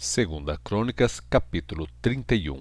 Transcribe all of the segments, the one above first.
Segunda Crônicas, capítulo 31.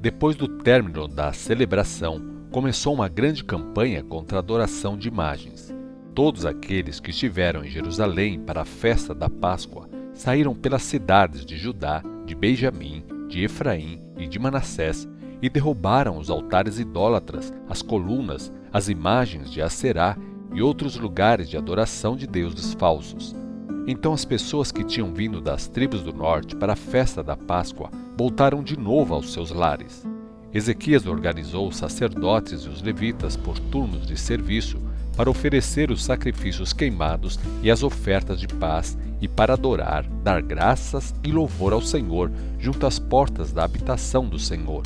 Depois do término da celebração, começou uma grande campanha contra a adoração de imagens. Todos aqueles que estiveram em Jerusalém para a festa da Páscoa saíram pelas cidades de Judá, de Benjamim, de Efraim e de Manassés e derrubaram os altares idólatras, as colunas, as imagens de Aserá e outros lugares de adoração de deuses falsos. Então as pessoas que tinham vindo das tribos do norte para a festa da Páscoa voltaram de novo aos seus lares. Ezequias organizou os sacerdotes e os levitas por turnos de serviço para oferecer os sacrifícios queimados e as ofertas de paz e para adorar, dar graças e louvor ao Senhor junto às portas da habitação do Senhor.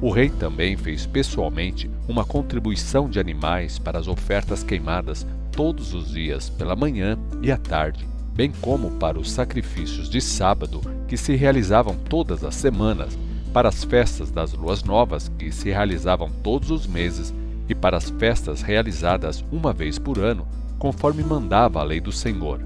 O rei também fez pessoalmente uma contribuição de animais para as ofertas queimadas todos os dias, pela manhã e à tarde, bem como para os sacrifícios de sábado que se realizavam todas as semanas, para as festas das luas novas que se realizavam todos os meses e para as festas realizadas uma vez por ano, conforme mandava a lei do Senhor.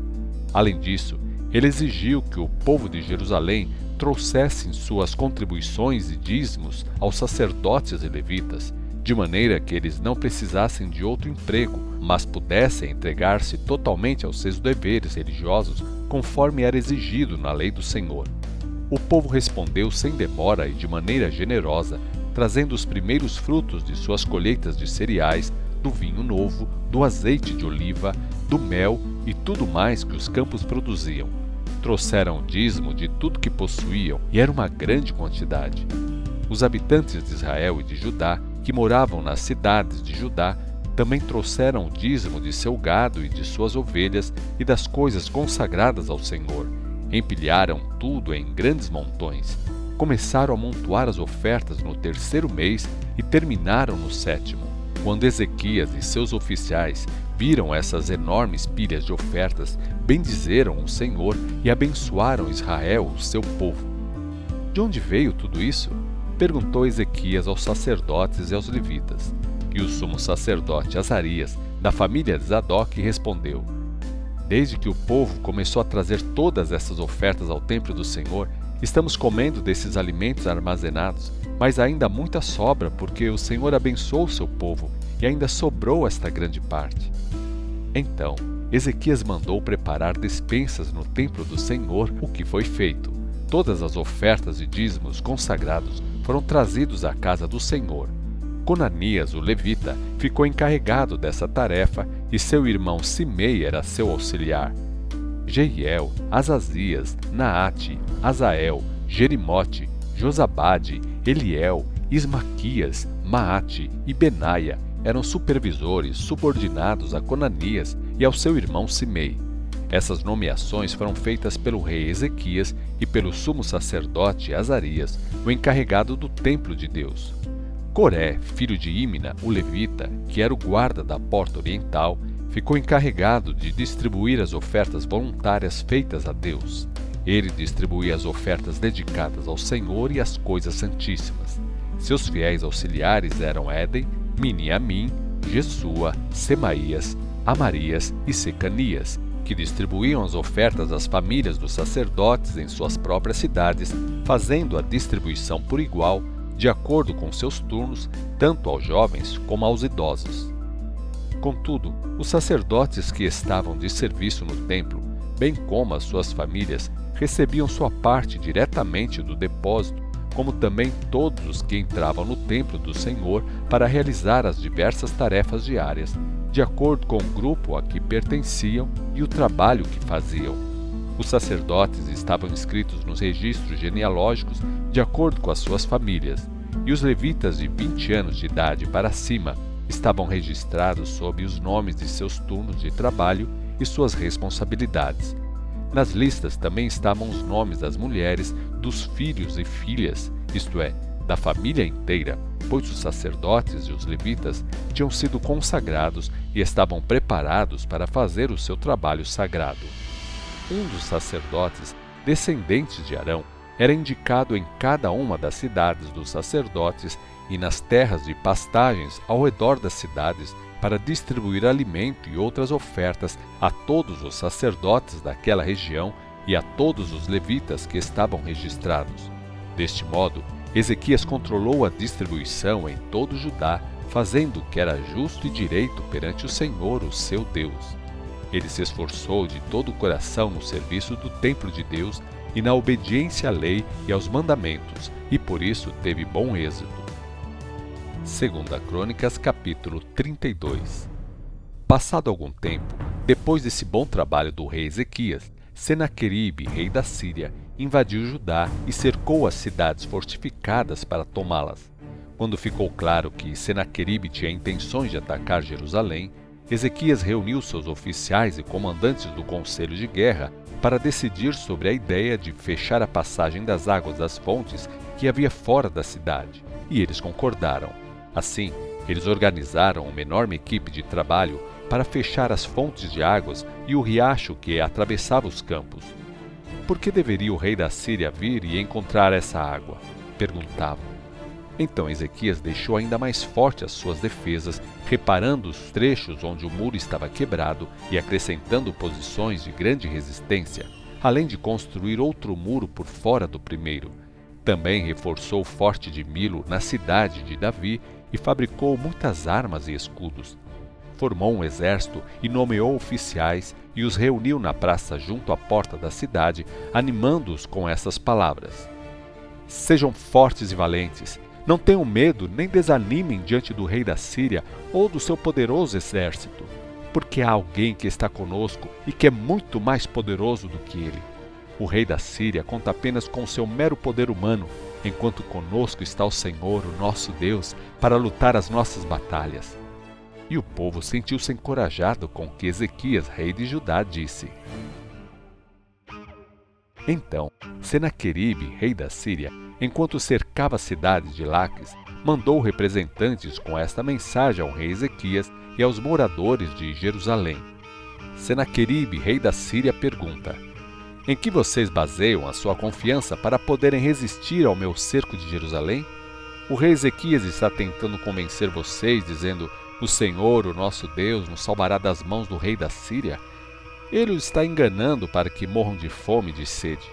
Além disso, ele exigiu que o povo de Jerusalém trouxessem suas contribuições e dízimos aos sacerdotes e levitas, de maneira que eles não precisassem de outro emprego mas pudessem entregar-se totalmente aos seus deveres religiosos, conforme era exigido na lei do Senhor. O povo respondeu sem demora e de maneira generosa, trazendo os primeiros frutos de suas colheitas de cereais, do vinho novo, do azeite de oliva, do mel e tudo mais que os campos produziam. Trouxeram o dízimo de tudo que possuíam, e era uma grande quantidade. Os habitantes de Israel e de Judá, que moravam nas cidades de Judá, também trouxeram o dízimo de seu gado e de suas ovelhas e das coisas consagradas ao Senhor. Empilharam tudo em grandes montões. Começaram a amontoar as ofertas no terceiro mês e terminaram no sétimo. Quando Ezequias e seus oficiais viram essas enormes pilhas de ofertas, bendizeram o Senhor e abençoaram Israel, o seu povo. De onde veio tudo isso? Perguntou Ezequias aos sacerdotes e aos levitas. E o sumo sacerdote Azarias, da família de Zadok, respondeu: Desde que o povo começou a trazer todas essas ofertas ao templo do Senhor, estamos comendo desses alimentos armazenados, mas ainda muita sobra, porque o Senhor abençoou o seu povo e ainda sobrou esta grande parte. Então, Ezequias mandou preparar despensas no templo do Senhor, o que foi feito. Todas as ofertas e dízimos consagrados foram trazidos à casa do Senhor Conanias, o levita, ficou encarregado dessa tarefa e seu irmão Simei era seu auxiliar. Jeiel, Azazias, Naate, Azael, Jerimote, Josabade, Eliel, Ismaquias, Maate e Benaia eram supervisores subordinados a Conanias e ao seu irmão Simei. Essas nomeações foram feitas pelo rei Ezequias e pelo sumo sacerdote Azarias, o encarregado do templo de Deus. Coré, filho de Ímina, o levita, que era o guarda da porta oriental, ficou encarregado de distribuir as ofertas voluntárias feitas a Deus. Ele distribuía as ofertas dedicadas ao Senhor e às coisas santíssimas. Seus fiéis auxiliares eram Éden, Miniamim, Jesua, Semaías, Amarias e Secanias, que distribuíam as ofertas às famílias dos sacerdotes em suas próprias cidades, fazendo a distribuição por igual de acordo com seus turnos, tanto aos jovens como aos idosos. Contudo, os sacerdotes que estavam de serviço no templo, bem como as suas famílias, recebiam sua parte diretamente do depósito, como também todos os que entravam no templo do Senhor para realizar as diversas tarefas diárias, de acordo com o grupo a que pertenciam e o trabalho que faziam. Os sacerdotes estavam inscritos nos registros genealógicos de acordo com as suas famílias, e os levitas de 20 anos de idade para cima estavam registrados sob os nomes de seus turnos de trabalho e suas responsabilidades. Nas listas também estavam os nomes das mulheres, dos filhos e filhas, isto é, da família inteira, pois os sacerdotes e os levitas tinham sido consagrados e estavam preparados para fazer o seu trabalho sagrado um dos sacerdotes, descendentes de Arão, era indicado em cada uma das cidades dos sacerdotes e nas terras de pastagens ao redor das cidades para distribuir alimento e outras ofertas a todos os sacerdotes daquela região e a todos os levitas que estavam registrados. Deste modo, Ezequias controlou a distribuição em todo Judá, fazendo o que era justo e direito perante o Senhor, o seu Deus. Ele se esforçou de todo o coração no serviço do templo de Deus e na obediência à lei e aos mandamentos, e por isso teve bom êxito. Segunda Crônicas, capítulo 32. Passado algum tempo, depois desse bom trabalho do rei Ezequias, Senaqueribe, rei da Síria, invadiu Judá e cercou as cidades fortificadas para tomá-las. Quando ficou claro que Senaqueribe tinha intenções de atacar Jerusalém, Ezequias reuniu seus oficiais e comandantes do conselho de guerra para decidir sobre a ideia de fechar a passagem das águas das fontes que havia fora da cidade, e eles concordaram. Assim, eles organizaram uma enorme equipe de trabalho para fechar as fontes de águas e o riacho que atravessava os campos. Por que deveria o rei da Síria vir e encontrar essa água? perguntavam. Então Ezequias deixou ainda mais forte as suas defesas, reparando os trechos onde o muro estava quebrado e acrescentando posições de grande resistência, além de construir outro muro por fora do primeiro. Também reforçou o forte de Milo na cidade de Davi e fabricou muitas armas e escudos. Formou um exército e nomeou oficiais e os reuniu na praça junto à porta da cidade, animando-os com essas palavras: Sejam fortes e valentes, não tenham medo nem desanimem diante do rei da Síria ou do seu poderoso exército, porque há alguém que está conosco e que é muito mais poderoso do que ele. O rei da Síria conta apenas com seu mero poder humano, enquanto conosco está o Senhor, o nosso Deus, para lutar as nossas batalhas. E o povo sentiu-se encorajado com o que Ezequias, rei de Judá, disse. Então, Senaqueribe, rei da Síria, enquanto cercava a cidade de Laques, mandou representantes com esta mensagem ao rei Ezequias e aos moradores de Jerusalém. Senaqueribe, rei da Síria, pergunta: Em que vocês baseiam a sua confiança para poderem resistir ao meu cerco de Jerusalém? O rei Ezequias está tentando convencer vocês, dizendo: O Senhor, o nosso Deus, nos salvará das mãos do rei da Síria? Ele os está enganando para que morram de fome e de sede.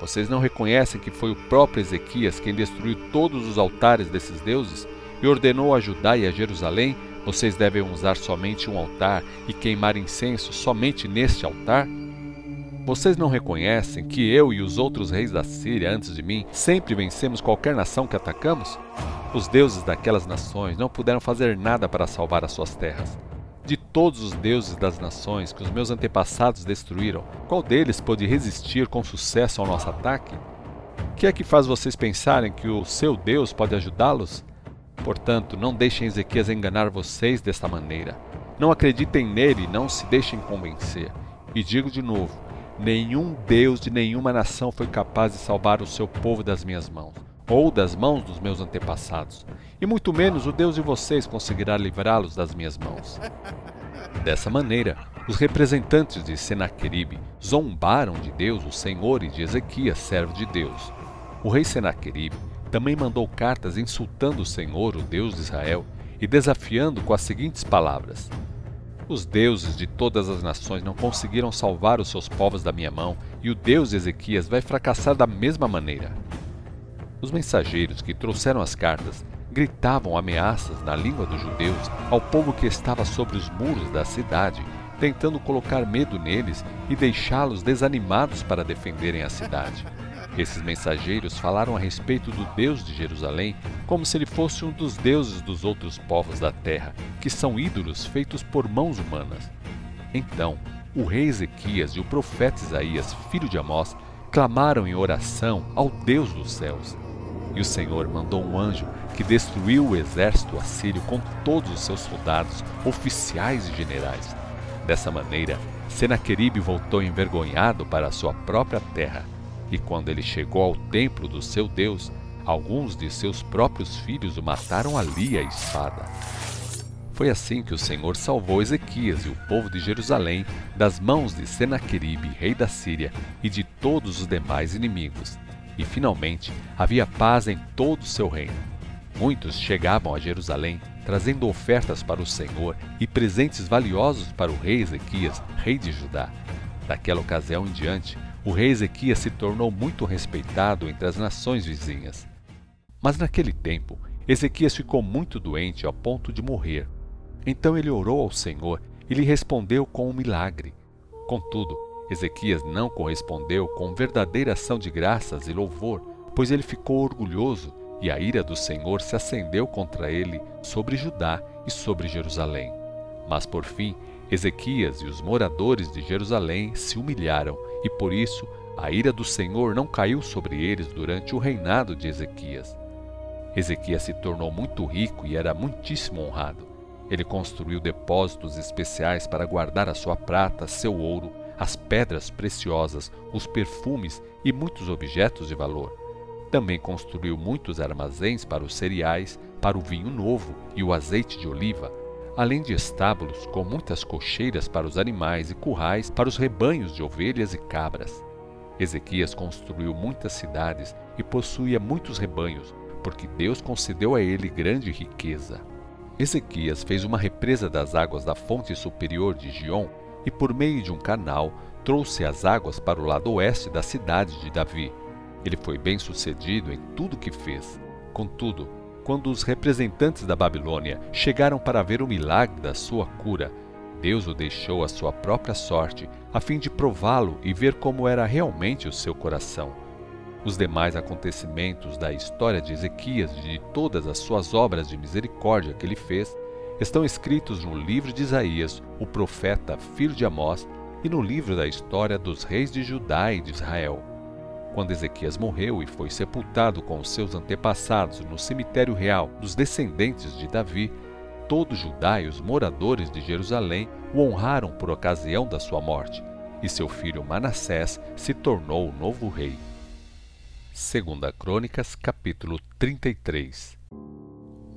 Vocês não reconhecem que foi o próprio Ezequias quem destruiu todos os altares desses deuses e ordenou a Judá e a Jerusalém: vocês devem usar somente um altar e queimar incenso somente neste altar? Vocês não reconhecem que eu e os outros reis da Síria antes de mim sempre vencemos qualquer nação que atacamos? Os deuses daquelas nações não puderam fazer nada para salvar as suas terras. De todos os deuses das nações que os meus antepassados destruíram, qual deles pôde resistir com sucesso ao nosso ataque? O que é que faz vocês pensarem que o seu Deus pode ajudá-los? Portanto, não deixem Ezequias enganar vocês desta maneira. Não acreditem nele e não se deixem convencer. E digo de novo: nenhum Deus de nenhuma nação foi capaz de salvar o seu povo das minhas mãos, ou das mãos dos meus antepassados e muito menos o Deus de vocês conseguirá livrá-los das minhas mãos. Dessa maneira, os representantes de Senaqueribe zombaram de Deus, o Senhor, e de Ezequias, servo de Deus. O rei Senaqueribe também mandou cartas insultando o Senhor, o Deus de Israel, e desafiando com as seguintes palavras: Os deuses de todas as nações não conseguiram salvar os seus povos da minha mão, e o Deus de Ezequias vai fracassar da mesma maneira. Os mensageiros que trouxeram as cartas gritavam ameaças na língua dos judeus ao povo que estava sobre os muros da cidade, tentando colocar medo neles e deixá-los desanimados para defenderem a cidade. Esses mensageiros falaram a respeito do Deus de Jerusalém como se ele fosse um dos deuses dos outros povos da terra, que são ídolos feitos por mãos humanas. Então, o rei Ezequias e o profeta Isaías, filho de Amós, clamaram em oração ao Deus dos céus. E o Senhor mandou um anjo que destruiu o exército assírio com todos os seus soldados, oficiais e generais. Dessa maneira, Senaqueribe voltou envergonhado para a sua própria terra, e quando ele chegou ao templo do seu Deus, alguns de seus próprios filhos o mataram ali à espada. Foi assim que o Senhor salvou Ezequias e o povo de Jerusalém das mãos de Senaqueribe, rei da Síria, e de todos os demais inimigos. E finalmente havia paz em todo o seu reino. Muitos chegavam a Jerusalém trazendo ofertas para o Senhor e presentes valiosos para o rei Ezequias, rei de Judá. Daquela ocasião em diante, o rei Ezequias se tornou muito respeitado entre as nações vizinhas. Mas naquele tempo, Ezequias ficou muito doente ao ponto de morrer. Então ele orou ao Senhor e lhe respondeu com um milagre. Contudo, Ezequias não correspondeu com verdadeira ação de graças e louvor, pois ele ficou orgulhoso e a ira do Senhor se acendeu contra ele sobre Judá e sobre Jerusalém. Mas por fim, Ezequias e os moradores de Jerusalém se humilharam, e por isso a ira do Senhor não caiu sobre eles durante o reinado de Ezequias. Ezequias se tornou muito rico e era muitíssimo honrado. Ele construiu depósitos especiais para guardar a sua prata, seu ouro, as pedras preciosas, os perfumes e muitos objetos de valor. Também construiu muitos armazéns para os cereais, para o vinho novo e o azeite de oliva, além de estábulos com muitas cocheiras para os animais e currais para os rebanhos de ovelhas e cabras. Ezequias construiu muitas cidades e possuía muitos rebanhos, porque Deus concedeu a ele grande riqueza. Ezequias fez uma represa das águas da fonte superior de Gion e, por meio de um canal, trouxe as águas para o lado oeste da cidade de Davi. Ele foi bem sucedido em tudo que fez. Contudo, quando os representantes da Babilônia chegaram para ver o milagre da sua cura, Deus o deixou à sua própria sorte, a fim de prová-lo e ver como era realmente o seu coração. Os demais acontecimentos da história de Ezequias e de todas as suas obras de misericórdia que ele fez estão escritos no livro de Isaías, o profeta filho de Amós, e no livro da história dos reis de Judá e de Israel. Quando Ezequias morreu e foi sepultado com os seus antepassados no cemitério real dos descendentes de Davi, todo Judá e os moradores de Jerusalém o honraram por ocasião da sua morte, e seu filho Manassés se tornou o novo rei. Segunda Crônicas, capítulo 33.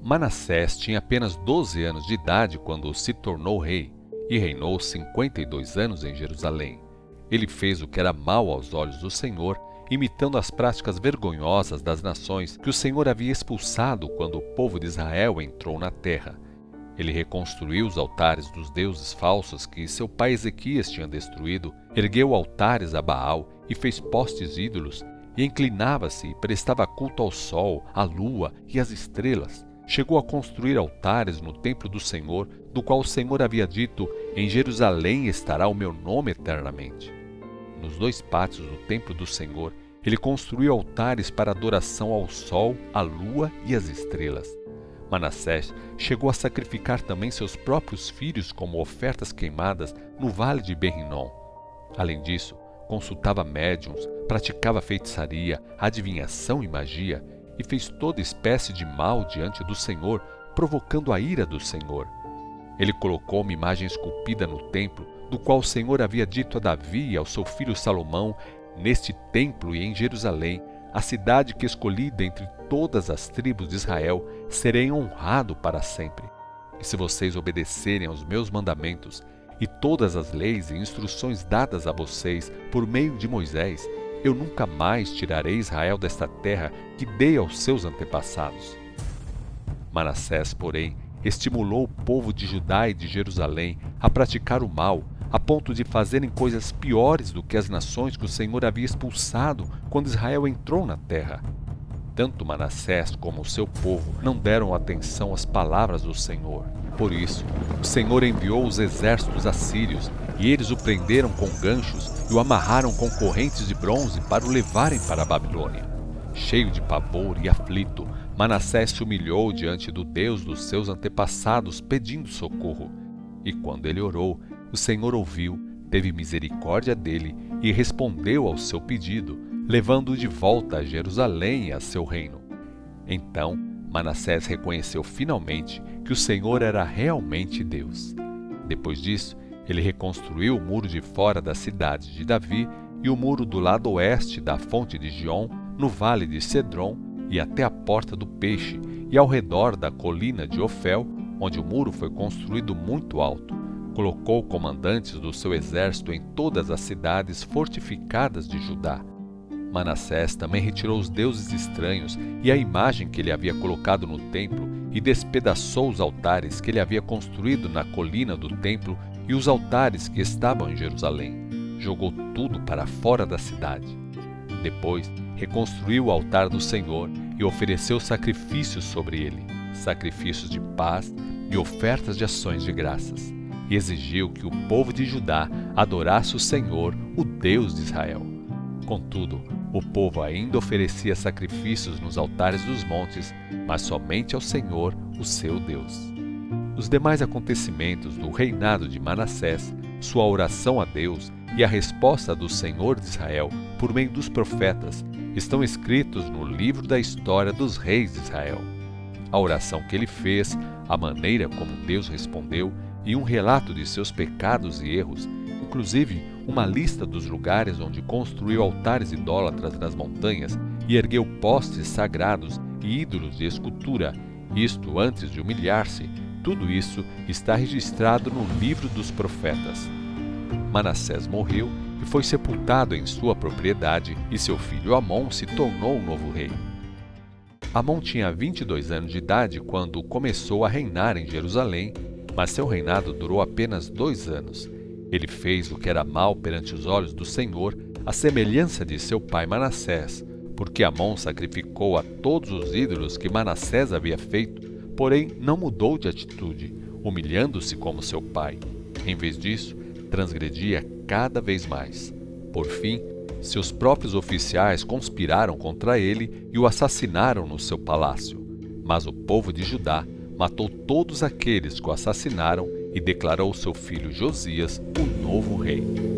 Manassés tinha apenas 12 anos de idade quando se tornou rei e reinou 52 anos em Jerusalém. Ele fez o que era mal aos olhos do Senhor imitando as práticas vergonhosas das nações que o Senhor havia expulsado quando o povo de Israel entrou na terra. Ele reconstruiu os altares dos deuses falsos que seu pai Ezequias tinha destruído, ergueu altares a Baal e fez postes ídolos, e inclinava-se e prestava culto ao sol, à lua e às estrelas. Chegou a construir altares no templo do Senhor, do qual o Senhor havia dito: Em Jerusalém estará o meu nome eternamente nos dois pátios do templo do Senhor, ele construiu altares para adoração ao sol, à lua e às estrelas. Manassés chegou a sacrificar também seus próprios filhos como ofertas queimadas no vale de Berrinom. Além disso, consultava médiums, praticava feitiçaria, adivinhação e magia, e fez toda espécie de mal diante do Senhor, provocando a ira do Senhor. Ele colocou uma imagem esculpida no templo do qual o Senhor havia dito a Davi e ao seu filho Salomão, neste templo e em Jerusalém, a cidade que escolhi dentre todas as tribos de Israel, serei honrado para sempre. E se vocês obedecerem aos meus mandamentos e todas as leis e instruções dadas a vocês por meio de Moisés, eu nunca mais tirarei Israel desta terra que dei aos seus antepassados. Manassés, porém, estimulou o povo de Judá e de Jerusalém a praticar o mal a ponto de fazerem coisas piores do que as nações que o Senhor havia expulsado quando Israel entrou na terra. Tanto Manassés como o seu povo não deram atenção às palavras do Senhor. Por isso, o Senhor enviou os exércitos assírios, e eles o prenderam com ganchos e o amarraram com correntes de bronze para o levarem para a Babilônia. Cheio de pavor e aflito, Manassés se humilhou diante do Deus dos seus antepassados, pedindo socorro. E quando ele orou, o Senhor ouviu, teve misericórdia dele e respondeu ao seu pedido, levando-o de volta a Jerusalém e a seu reino. Então Manassés reconheceu finalmente que o Senhor era realmente Deus. Depois disso, ele reconstruiu o muro de fora da cidade de Davi e o muro do lado oeste da fonte de Gion, no vale de Cedron e até a porta do peixe, e ao redor da colina de Ofel, onde o muro foi construído muito alto. Colocou comandantes do seu exército em todas as cidades fortificadas de Judá. Manassés também retirou os deuses estranhos e a imagem que ele havia colocado no templo e despedaçou os altares que ele havia construído na colina do templo e os altares que estavam em Jerusalém. jogou tudo para fora da cidade. Depois, reconstruiu o altar do Senhor e ofereceu sacrifícios sobre ele, sacrifícios de paz e ofertas de ações de graças, e exigiu que o povo de Judá adorasse o Senhor, o Deus de Israel. Contudo, o povo ainda oferecia sacrifícios nos altares dos montes, mas somente ao Senhor, o seu Deus. Os demais acontecimentos do reinado de Manassés, sua oração a Deus e a resposta do Senhor de Israel por meio dos profetas estão escritos no livro da história dos reis de Israel. A oração que ele fez, a maneira como Deus respondeu e um relato de seus pecados e erros, inclusive uma lista dos lugares onde construiu altares idólatras nas montanhas e ergueu postes sagrados e ídolos de escultura, isto antes de humilhar-se, tudo isso está registrado no livro dos profetas. Manassés morreu e foi sepultado em sua propriedade, e seu filho Amon se tornou o novo rei. Amon tinha 22 anos de idade quando começou a reinar em Jerusalém, mas seu reinado durou apenas dois anos. Ele fez o que era mal perante os olhos do Senhor, à semelhança de seu pai Manassés, porque Amon sacrificou a todos os ídolos que Manassés havia feito, porém não mudou de atitude, humilhando-se como seu pai. Em vez disso, transgredia cada vez mais. Por fim, seus próprios oficiais conspiraram contra ele e o assassinaram no seu palácio. Mas o povo de Judá matou todos aqueles que o assassinaram e declarou seu filho Josias o novo rei.